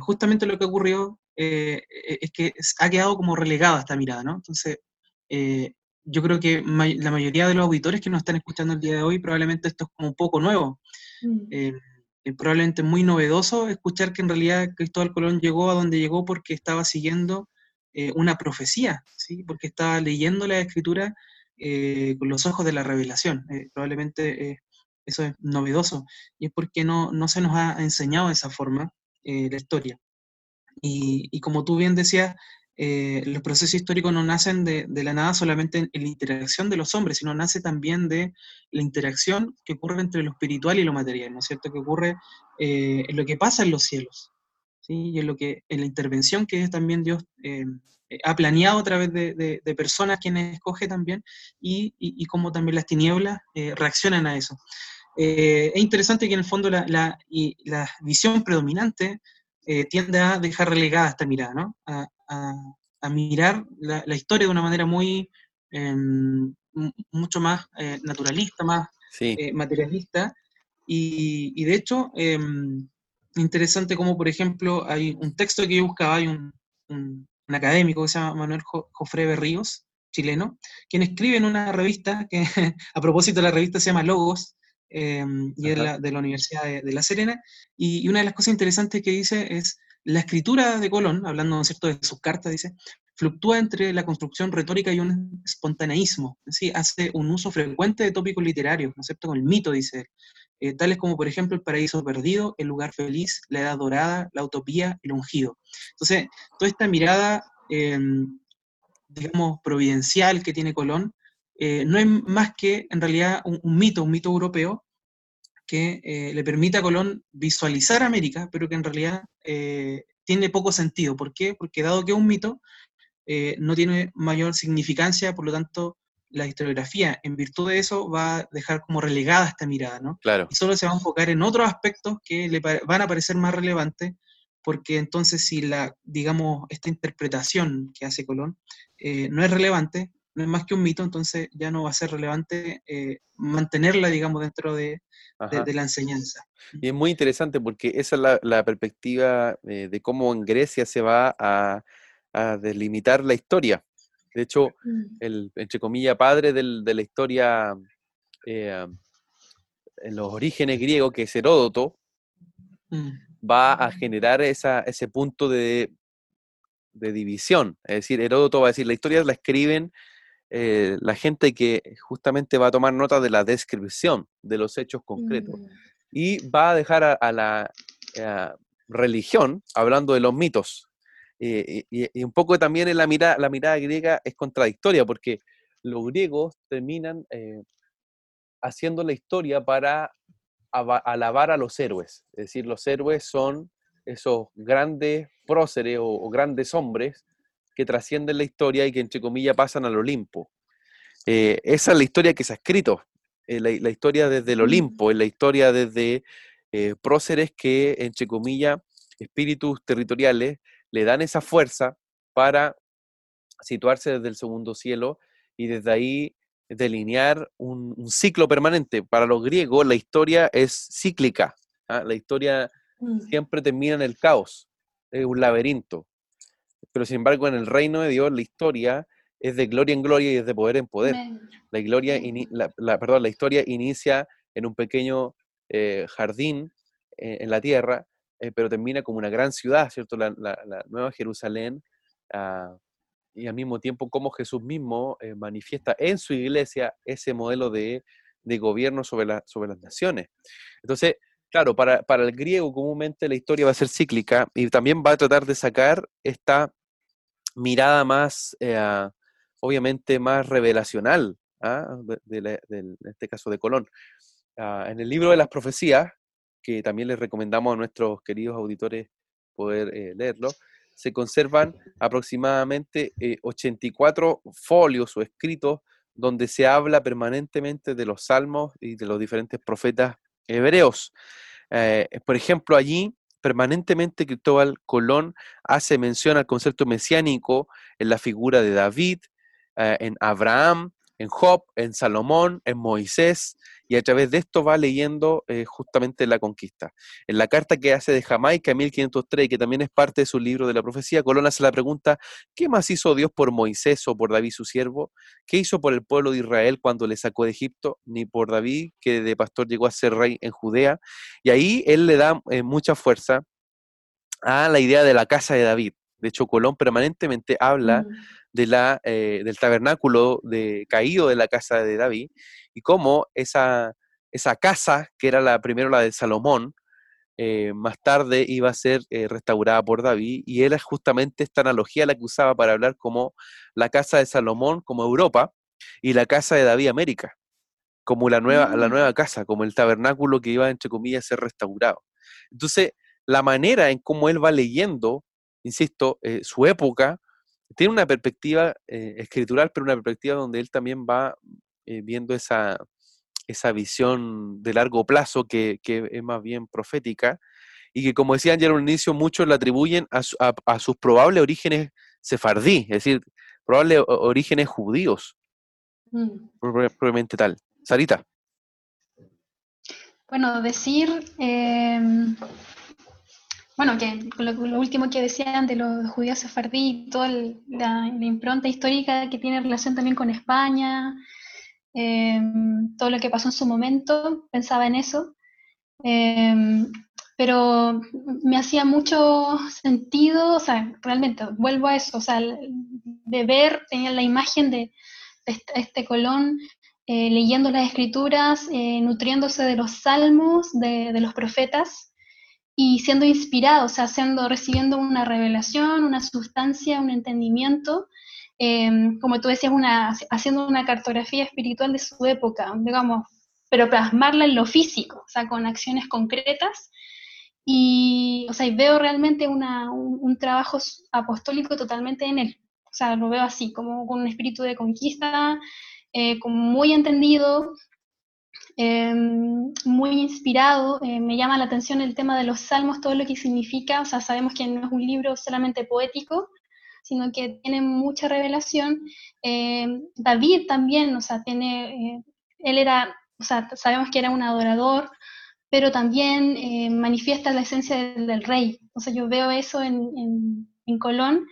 justamente lo que ocurrió es que ha quedado como relegada esta mirada, ¿no? Entonces, yo creo que la mayoría de los auditores que nos están escuchando el día de hoy, probablemente esto es como un poco nuevo. Mm. Eh, probablemente muy novedoso escuchar que en realidad Cristóbal Colón llegó a donde llegó porque estaba siguiendo eh, una profecía, ¿sí? porque estaba leyendo la escritura eh, con los ojos de la revelación. Eh, probablemente eso es novedoso y es porque no, no se nos ha enseñado de esa forma la historia. Y, y, como tú bien decías, eh, los procesos históricos no nacen de, de, la nada solamente en, en, la interacción de los hombres, sino nace también de la interacción que ocurre entre lo espiritual y lo material, ¿no es cierto? Que ocurre eh, en lo que pasa en los cielos, ¿sí? Y en, lo que, en la intervención que también Dios eh, ha planeado a través de, de, de, personas quienes escoge también, y, y, y cómo también las tinieblas eh, reaccionan a eso. Eh, es interesante que en el fondo la, la, la visión predominante tiende a dejar relegada esta mirada, ¿no? A, a, a mirar la, la, historia de una manera muy, eh, mucho más eh, naturalista, más sí. eh, materialista. Y, y, de hecho, em, interesante como, por ejemplo, hay un texto que yo buscaba, hay un, un, un académico que se llama Manuel jo Jofre Berríos, chileno, quien escribe en una revista, que a propósito la revista se llama Logos, em, y es de la Universidad de, La Serena, y, una de las cosas interesantes que dice es, la escritura de Colón, hablando cierto? de sus cartas, dice, fluctúa entre la construcción retórica y un espontaneísmo, ¿sí? hace un uso frecuente de tópicos literarios, ¿no es cierto? Con el mito, dice él, eh, tales como por ejemplo el paraíso perdido, el lugar feliz, la edad dorada, la utopía, el ungido. Entonces, toda esta mirada, em, digamos, providencial que tiene Colón, eh, no es más que en realidad un, mito, un mito europeo, que eh, le permite a Colón visualizar América, pero que en realidad tiene poco sentido. ¿Por qué? Porque dado que es un mito, no tiene mayor significancia, por lo tanto, la historiografía, en virtud de eso, va a dejar como relegada esta mirada, ¿no? Claro. Y solo se va a enfocar en otros aspectos que le van a parecer más relevantes, porque entonces si la, digamos, esta interpretación que hace Colón eh, no es relevante, no es más que un mito, entonces ya no va a ser relevante eh, mantenerla, digamos, dentro de, la enseñanza. Y es muy interesante porque esa es la, perspectiva eh, de cómo en Grecia se va a, a delimitar la historia. De hecho, mm. el, entre comillas, padre de la historia eh, en los orígenes griegos, que es Heródoto, mm. va a generar ese punto de, división. Es decir, Heródoto va a decir, la historia la escriben eh, la gente que justamente va a tomar nota de la descripción de los hechos concretos. Mm. Y va a dejar a, la eh, religión hablando de los mitos. Eh, y, un poco también en la mirada, la mirada griega es contradictoria, porque los griegos terminan eh, haciendo la historia para alabar a los héroes. Es decir, los héroes son esos grandes próceres o, grandes hombres que trascienden la historia y que entre comillas pasan al Olimpo. Eh, esa es la historia que se ha escrito, la, la, historia desde el Olimpo, es la historia desde próceres que, entre comillas, espíritus territoriales, le dan esa fuerza para situarse desde el segundo cielo y desde ahí delinear un, ciclo permanente. Para los griegos la historia es cíclica, ¿ah? la historia mm. siempre termina en el caos, es un laberinto. Pero sin embargo en el reino de Dios la historia es de gloria en gloria y es de poder en poder. La, gloria la, perdón, la historia inicia en un pequeño eh, jardín eh, en la tierra eh, pero termina como una gran ciudad, ¿cierto? La, Nueva Jerusalén, ah, y al mismo tiempo como Jesús mismo eh, manifiesta en su iglesia ese modelo de, gobierno sobre, sobre las naciones. Entonces, claro, para, el griego comúnmente la historia va a ser cíclica y también va a tratar de sacar esta mirada más, eh, obviamente, más revelacional, ¿ah? de, en este caso de Colón. Ah, en el libro de las profecías, que también les recomendamos a nuestros queridos auditores poder eh, leerlo, se conservan aproximadamente 84 eh, folios o escritos donde se habla permanentemente de los salmos y de los diferentes profetas hebreos. Eh, por ejemplo, allí permanentemente Cristóbal Colón hace mención al concepto mesiánico en la figura de David, en Abraham, en Job, en Salomón, en Moisés, y a través de esto va leyendo eh, justamente la conquista. En la carta que hace de Jamaica en 1503, que también es parte de su libro de la profecía, Colón hace la pregunta, ¿qué más hizo Dios por Moisés o por David su siervo? ¿Qué hizo por el pueblo de Israel cuando le sacó de Egipto? Ni por David, que de pastor llegó a ser rey en Judea. Y ahí él le da eh, mucha fuerza a la idea de la casa de David. De hecho, Colón permanentemente habla de la, eh, del tabernáculo de, caído de la casa de David y cómo esa, esa casa, que era la primero la de Salomón, eh, más tarde iba a ser eh, restaurada por David y era justamente esta analogía la que usaba para hablar como la casa de Salomón como Europa y la casa de David América, como la nueva, la mm. nueva casa, como el tabernáculo que iba, entre comillas, a ser restaurado. Entonces, la manera en cómo él va leyendo, insisto, su época, tiene una perspectiva eh, escritural, pero una perspectiva donde él también va eh, viendo esa, esa visión de largo plazo que, es más bien profética y que, como decían ya al inicio, muchos la atribuyen a, sus probables orígenes sefardí, es decir, probables orígenes judíos, mm. probablemente tal. Sarita. Bueno, decir em, bueno, que lo, último que decían de los judíos sefardí, toda la, impronta histórica que tiene relación también con España, em, todo lo que pasó en su momento, pensaba en eso. Em, pero me hacía mucho sentido, o sea, realmente vuelvo a eso, o sea, de ver, tenía la imagen de, este, este, Colón eh, leyendo las escrituras, eh, nutriéndose de los salmos, de, de, los profetas, y siendo inspirado, o sea, siendo, recibiendo una revelación, una sustancia, un entendimiento, em, como tú decías, una, haciendo una cartografía espiritual de su época, digamos, pero plasmarla en lo físico, o sea, con acciones concretas. Y, o sea, veo realmente una, un, trabajo apostólico totalmente en él. O sea, lo veo así, como con un espíritu de conquista, eh, como muy entendido, Em, muy inspirado. Eh, me llama la atención el tema de los salmos, todo lo que significa. O sea, sabemos que no es un libro solamente poético, sino que tiene mucha revelación. Em, David también, o sea, tiene, eh, él era, o sea, sabemos que era un adorador, pero también eh, manifiesta la esencia del, rey. O sea, yo veo eso en, en, en Colón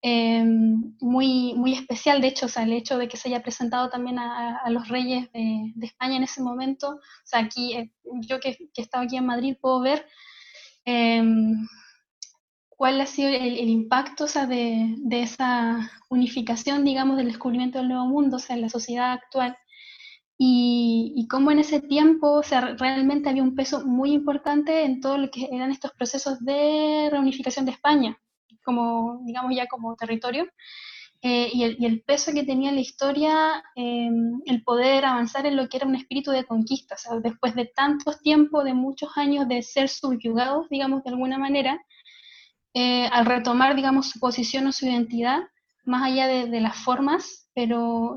Em, muy, muy especial, de hecho, o sea, el hecho de que se haya presentado también a, los reyes de, España en ese momento, o sea, aquí, eh, yo que, que he estado aquí en Madrid puedo ver em, cuál ha sido el, impacto o sea, de, de, esa unificación, digamos, del descubrimiento del nuevo mundo, o sea, en la sociedad actual. Y, y cómo en ese tiempo, o sea, realmente había un peso muy importante en todo lo que eran estos procesos de reunificación de España como, digamos, ya como territorio, eh, y, el, peso que tenía la historia, em, el poder avanzar en lo que era un espíritu de conquista, después de tantos tiempos, de muchos años de ser subyugados, digamos, de alguna manera, eh, al retomar, digamos, su posición o su identidad, más allá de, las formas, pero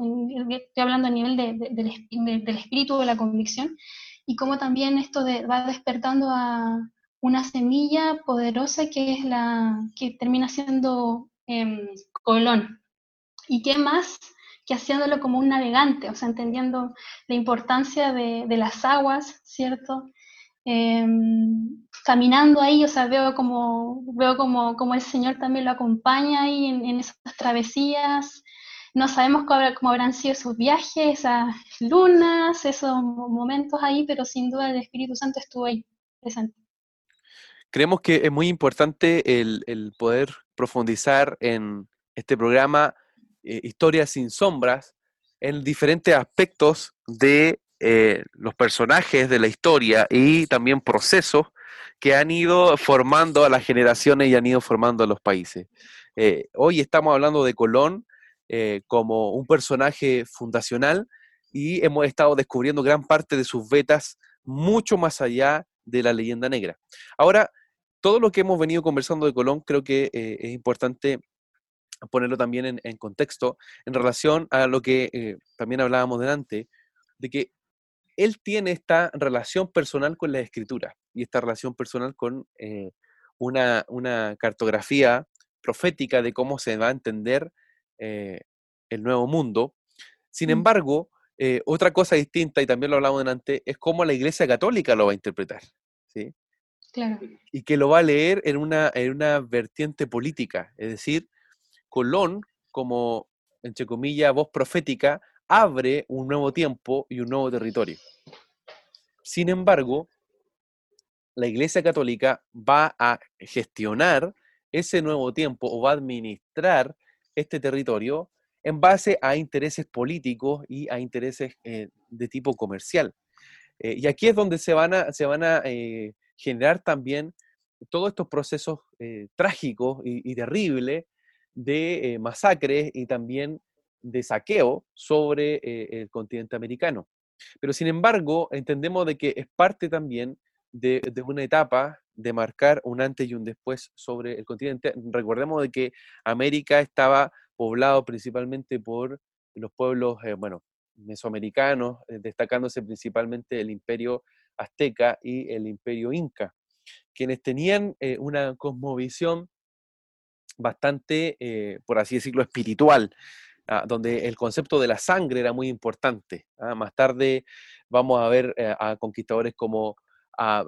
estoy hablando a nivel del espíritu, de la convicción, y cómo también esto va despertando a, una semilla poderosa que es la que termina siendo em, Colón. ¿Y qué más que haciéndolo como un navegante, o sea, entendiendo la importancia de, las aguas, ¿cierto? Em, caminando ahí, o sea, veo como, veo como, como el Señor también lo acompaña ahí en, esas travesías. No sabemos cómo, habrán sido esos viajes, esas lunas, esos momentos ahí, pero sin duda el Espíritu Santo estuvo ahí presente. Creemos que es muy importante el, poder profundizar en este programa eh, Historias sin sombras, en diferentes aspectos de eh, los personajes de la historia y también procesos que han ido formando a las generaciones y han ido formando a los países. Eh, hoy estamos hablando de Colón como un personaje fundacional y hemos estado descubriendo gran parte de sus vetas mucho más allá de la leyenda negra. Ahora, todo lo que hemos venido conversando de Colón creo que eh, es importante ponerlo también en, contexto en relación a lo que eh, también hablábamos delante, de que él tiene esta relación personal con la escritura y esta relación personal con eh, una, cartografía profética de cómo se va a entender el nuevo mundo. Sin mm. embargo, otra cosa distinta, y también lo hablamos delante, es cómo la Iglesia Católica lo va a interpretar. ¿sí? Y que lo va a leer en una, en una vertiente política. Es decir, Colón, como, entre comillas, voz profética, abre un nuevo tiempo y un nuevo territorio. Sin embargo, la Iglesia Católica va a gestionar ese nuevo tiempo o va a administrar este territorio en base a intereses políticos y a intereses eh, de tipo comercial. Eh, y aquí es donde se van a, se van a eh, generar también todos estos procesos eh, trágicos y, terribles de eh, masacres y también de saqueo sobre eh, el continente americano. Pero sin embargo, entendemos de que es parte también de, una etapa de marcar un antes y un después sobre el continente. Recordemos de que América estaba poblado principalmente por los pueblos, bueno, mesoamericanos, destacándose principalmente el imperio azteca y el imperio inca, quienes tenían eh, una cosmovisión bastante, eh, por así decirlo, espiritual, ah, donde el concepto de la sangre era muy importante. Ah, más tarde vamos a ver eh, a conquistadores como a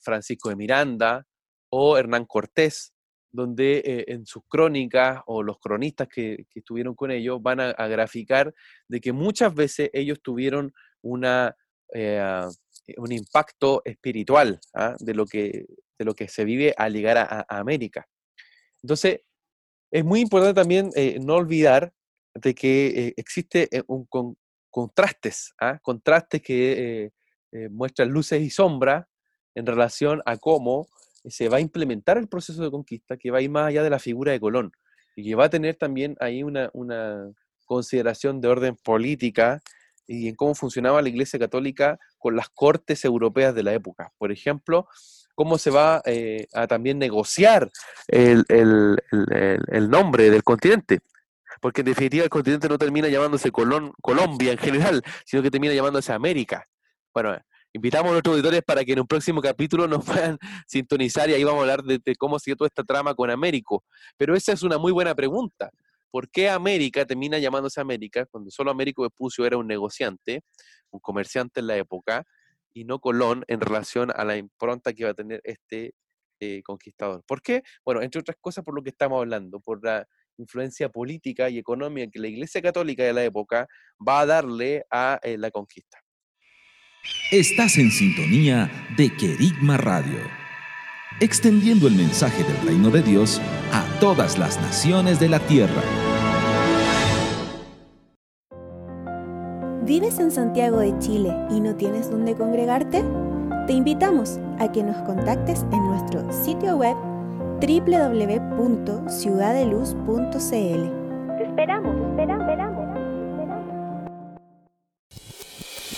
Francisco de Miranda, o Hernán Cortés, donde en sus crónicas o los cronistas que, estuvieron con ellos van a, graficar de que muchas veces ellos tuvieron una, un impacto espiritual ¿ah? de, lo que, de lo que se vive al llegar a, América. Entonces, es muy importante también eh, no olvidar de que existe un, contrastes, ¿ah? contrastes que muestran luces y sombras en relación a cómo se va a implementar el proceso de conquista que va a ir más allá de la figura de Colón y que va a tener también ahí una, consideración de orden política y en cómo funcionaba la Iglesia Católica con las cortes europeas de la época. Por ejemplo, cómo se va eh, a también negociar el, nombre del continente. Porque en definitiva el continente no termina llamándose Colombia en general, sino que termina llamándose América. Bueno, Invitamos a nuestros auditores para que en un próximo capítulo nos puedan sintonizar y ahí vamos a hablar de, cómo sigue toda esta trama con Américo. Pero esa es una muy buena pregunta. ¿Por qué América termina llamándose América cuando solo Américo Vespucio era un negociante, un comerciante en la época, y no Colón en relación a la impronta que iba a tener este eh, conquistador? ¿Por qué? Bueno, entre otras cosas por lo que estamos hablando, por la influencia política y económica que la Iglesia Católica de la época va a darle a eh, la conquista. Estás en sintonía de Querigma Radio, extendiendo el mensaje del reino de Dios a todas las naciones de la tierra. ¿Vives en Santiago de Chile y no tienes dónde congregarte? Te invitamos a que nos contactes en nuestro sitio web www.ciudadeluz.cl. Te esperamos, esperamos, esperamos.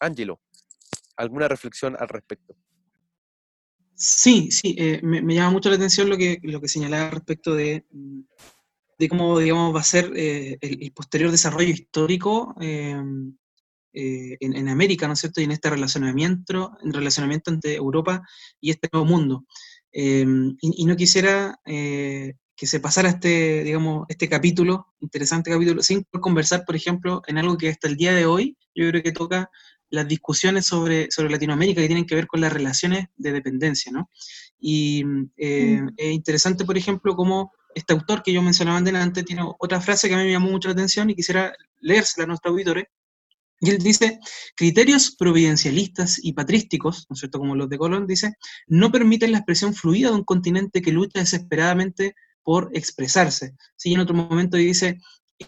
Angelo, ¿alguna reflexión al respecto? Sí, sí, eh, me, llama mucho la atención lo que, lo que señalaba respecto de, de cómo, digamos, va a ser eh, el, posterior desarrollo histórico eh, en, América, ¿no es cierto? Y en este relacionamiento, en relacionamiento entre Europa y este nuevo mundo. Em, y, no quisiera que se pasara este, digamos, este capítulo, interesante capítulo, sin conversar, por ejemplo, en algo que hasta el día de hoy yo creo que toca las discusiones sobre, sobre Latinoamérica que tienen que ver con las relaciones de dependencia, ¿no? Y eh, mm. es interesante, por ejemplo, cómo este autor que yo mencionaba antes tiene otra frase que a mí me llamó mucho la atención y quisiera leérsela a nuestros auditores. Y él dice, criterios providencialistas y patrísticos, ¿no es cierto?, como los de Colón, dice, no permiten la expresión fluida de un continente que lucha desesperadamente por expresarse. Sí, en otro momento dice,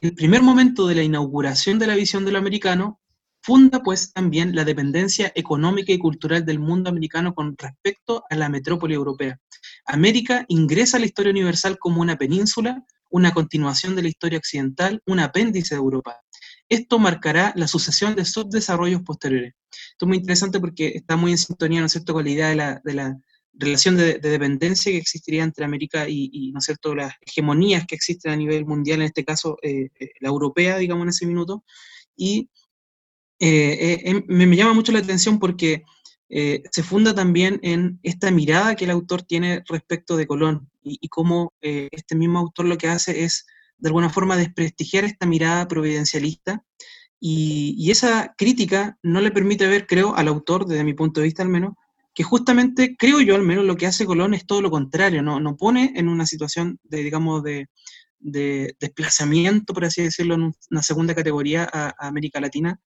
el primer momento de la inauguración de la visión de lo americano Funda pues también la dependencia económica y cultural del mundo americano con respecto a la metrópoli europea. América ingresa a la historia universal como una península, una continuación de la historia occidental, un apéndice de Europa. Esto marcará la sucesión de subdesarrollos posteriores. Esto es muy interesante porque está muy en sintonía, ¿no es cierto?, con la idea de la, relación de, dependencia que existiría entre América y, ¿no es cierto?, las hegemonías que existen a nivel mundial, en este caso eh, eh, la europea, digamos, en ese minuto, y eh, eh, em, me, llama mucho la atención porque eh, se funda también en esta mirada que el autor tiene respecto de Colón y, cómo este mismo autor lo que hace es de alguna forma desprestigiar esta mirada providencialista y, esa crítica no le permite ver, creo, al autor, desde mi punto de vista al menos, que justamente, creo yo al menos, lo que hace Colón es todo lo contrario, no, no pone en una situación de, digamos, de, desplazamiento, por así decirlo, en una segunda categoría a América Latina,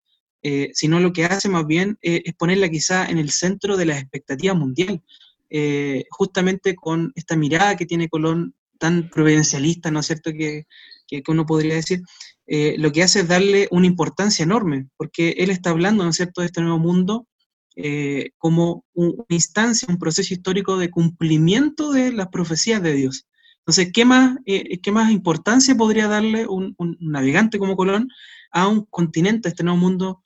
eh, sino lo que hace más bien eh, es ponerla quizá en el centro de las expectativas mundial, eh, justamente con esta mirada que tiene Colón tan providencialista, ¿no es cierto?, que, que, uno podría decir, lo que hace es darle una importancia enorme, porque él está hablando, ¿no es cierto?, de este nuevo mundo como una instancia, un proceso histórico de cumplimiento de las profecías de Dios. Entonces, ¿qué más, ¿qué más importancia podría darle un, un, navegante como Colón a un continente, a este nuevo mundo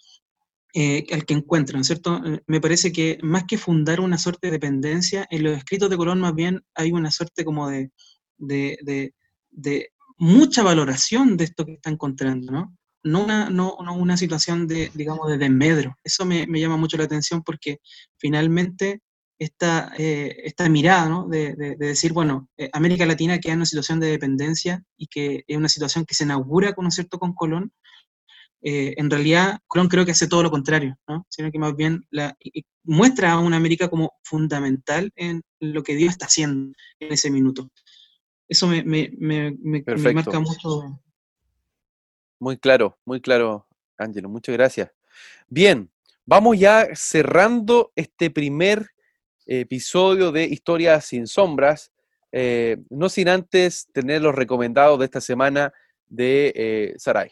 eh, al que encuentran, ¿cierto? Eh, me parece que más que fundar una suerte de dependencia, en los escritos de Colón más bien hay una suerte como de, de, mucha valoración de esto que está encontrando, ¿no? No una, no, una situación de, digamos, de desmedro. Eso me, llama mucho la atención porque finalmente esta, eh, esta mirada, ¿no? De, decir, bueno, América Latina queda en una situación de dependencia y que es una situación que se inaugura, con, ¿cierto?, con Colón, eh, en realidad Colón creo que hace todo lo contrario, ¿no? sino que más bien la, muestra a una América como fundamental en lo que Dios está haciendo en ese minuto. Eso me, me, me, me marca mucho. Muy claro, muy claro, Ángelo, muchas gracias. Bien, vamos ya cerrando este primer episodio de Historias sin Sombras, eh, no sin antes tener los recomendados de esta semana de eh, Sarai.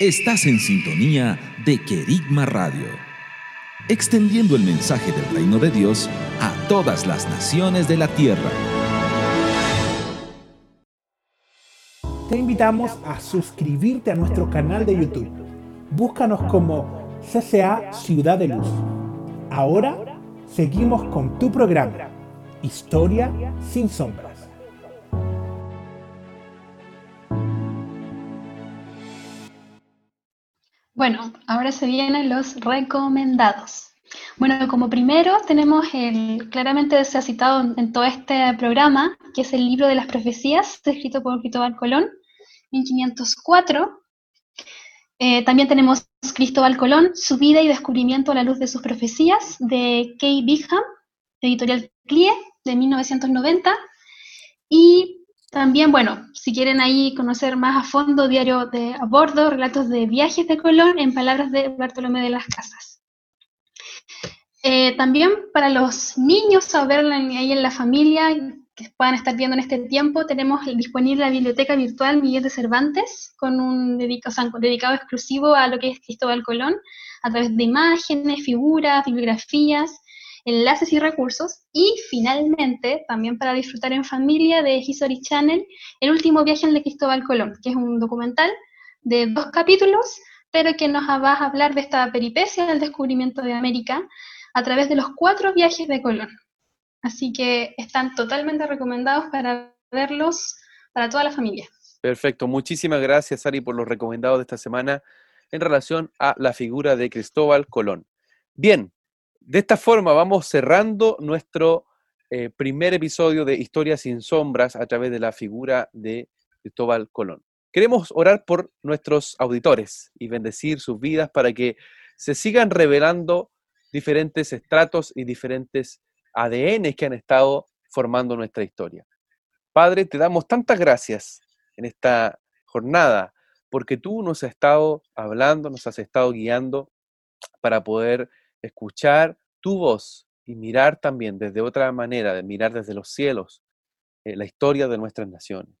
Estás en sintonía de Querigma Radio, extendiendo el mensaje del reino de Dios a todas las naciones de la tierra. Te invitamos a suscribirte a nuestro canal de YouTube. Búscanos como CCA Ciudad de Luz. Ahora seguimos con tu programa, Historia sin sombras. Bueno, ahora se vienen los recomendados. Bueno, como primero tenemos el, claramente se ha citado en todo este programa, que es el libro de las profecías, escrito por Cristóbal Colón, 1504. Eh, también tenemos Cristóbal Colón, su vida y descubrimiento a la luz de sus profecías, de Kay Bigham, editorial CLIE, de 1990. Y también, bueno, si quieren ahí conocer más a fondo, diario de a bordo, relatos de viajes de Colón en palabras de Bartolomé de las Casas. Eh, también para los niños, a ver ahí en la familia, que puedan estar viendo en este tiempo, tenemos disponible la biblioteca virtual Miguel de Cervantes, con un dedicado, dedicado exclusivo a lo que es Cristóbal Colón, a través de imágenes, figuras, bibliografías, enlaces y recursos. Y finalmente, también para disfrutar en familia de History Channel, El último viaje de Cristóbal Colón, que es un documental de dos capítulos, pero que nos va a hablar de esta peripecia del descubrimiento de América a través de los cuatro viajes de Colón. Así que están totalmente recomendados para verlos para toda la familia. Perfecto, muchísimas gracias Ari por los recomendados de esta semana en relación a la figura de Cristóbal Colón. Bien, de esta forma vamos cerrando nuestro eh, primer episodio de Historias sin sombras a través de la figura de Cristóbal Colón. Queremos orar por nuestros auditores y bendecir sus vidas para que se sigan revelando diferentes estratos y diferentes ADN que han estado formando nuestra historia. Padre, te damos tantas gracias en esta jornada porque tú nos has estado hablando, nos has estado guiando para poder escuchar tu voz y mirar también desde otra manera, de mirar desde los cielos eh, la historia de nuestras naciones.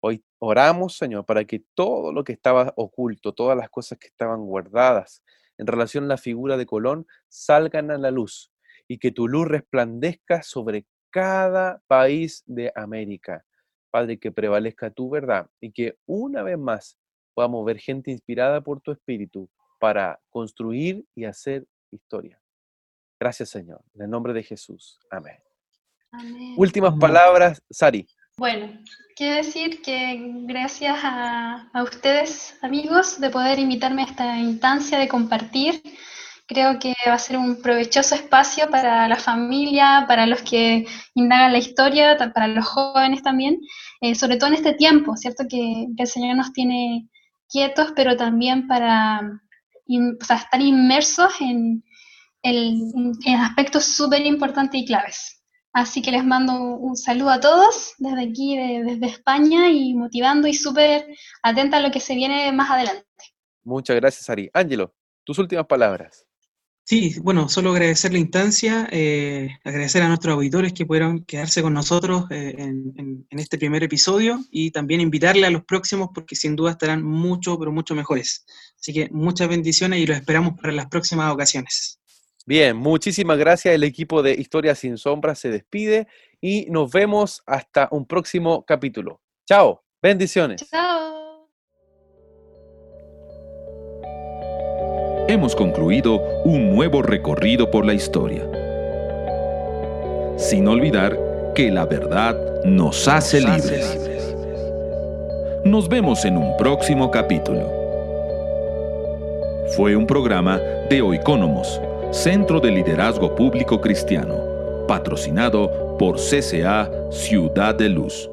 Hoy oramos, Señor, para que todo lo que estaba oculto, todas las cosas que estaban guardadas en relación a la figura de Colón, salgan a la luz y que tu luz resplandezca sobre cada país de América. Padre, que prevalezca tu verdad y que una vez más podamos ver gente inspirada por tu espíritu para construir y hacer historia. Gracias, Señor. En el nombre de Jesús. Amén. Últimas palabras, Sari. Bueno, quiero decir que gracias a, ustedes, amigos, de poder invitarme a esta instancia de compartir. Creo que va a ser un provechoso espacio para la familia, para los que indagan la historia, para los jóvenes también, eh, sobre todo en este tiempo, ¿cierto? Que, el Señor nos tiene quietos, pero también para estar inmersos en, en, aspectos súper importantes y claves. Así que les mando un saludo a todos desde aquí, desde España, y motivando y súper atenta a lo que se viene más adelante. Muchas gracias, Ari. Ángelo, tus últimas palabras. Sí, bueno, solo agradecer la instancia, eh, agradecer a nuestros auditores que pudieron quedarse con nosotros eh, en, en, este primer episodio y también invitarle a los próximos porque sin duda estarán mucho, pero mucho mejores. Así que muchas bendiciones y los esperamos para las próximas ocasiones. Bien, muchísimas gracias. El equipo de Historia sin Sombras se despide y nos vemos hasta un próximo capítulo. Chao, bendiciones. Chao. hemos concluido un nuevo recorrido por la historia. Sin olvidar que la verdad nos hace libres. Nos vemos en un próximo capítulo. Fue un programa de Oikónomos, Centro de Liderazgo Público Cristiano, patrocinado por CCA Ciudad de Luz.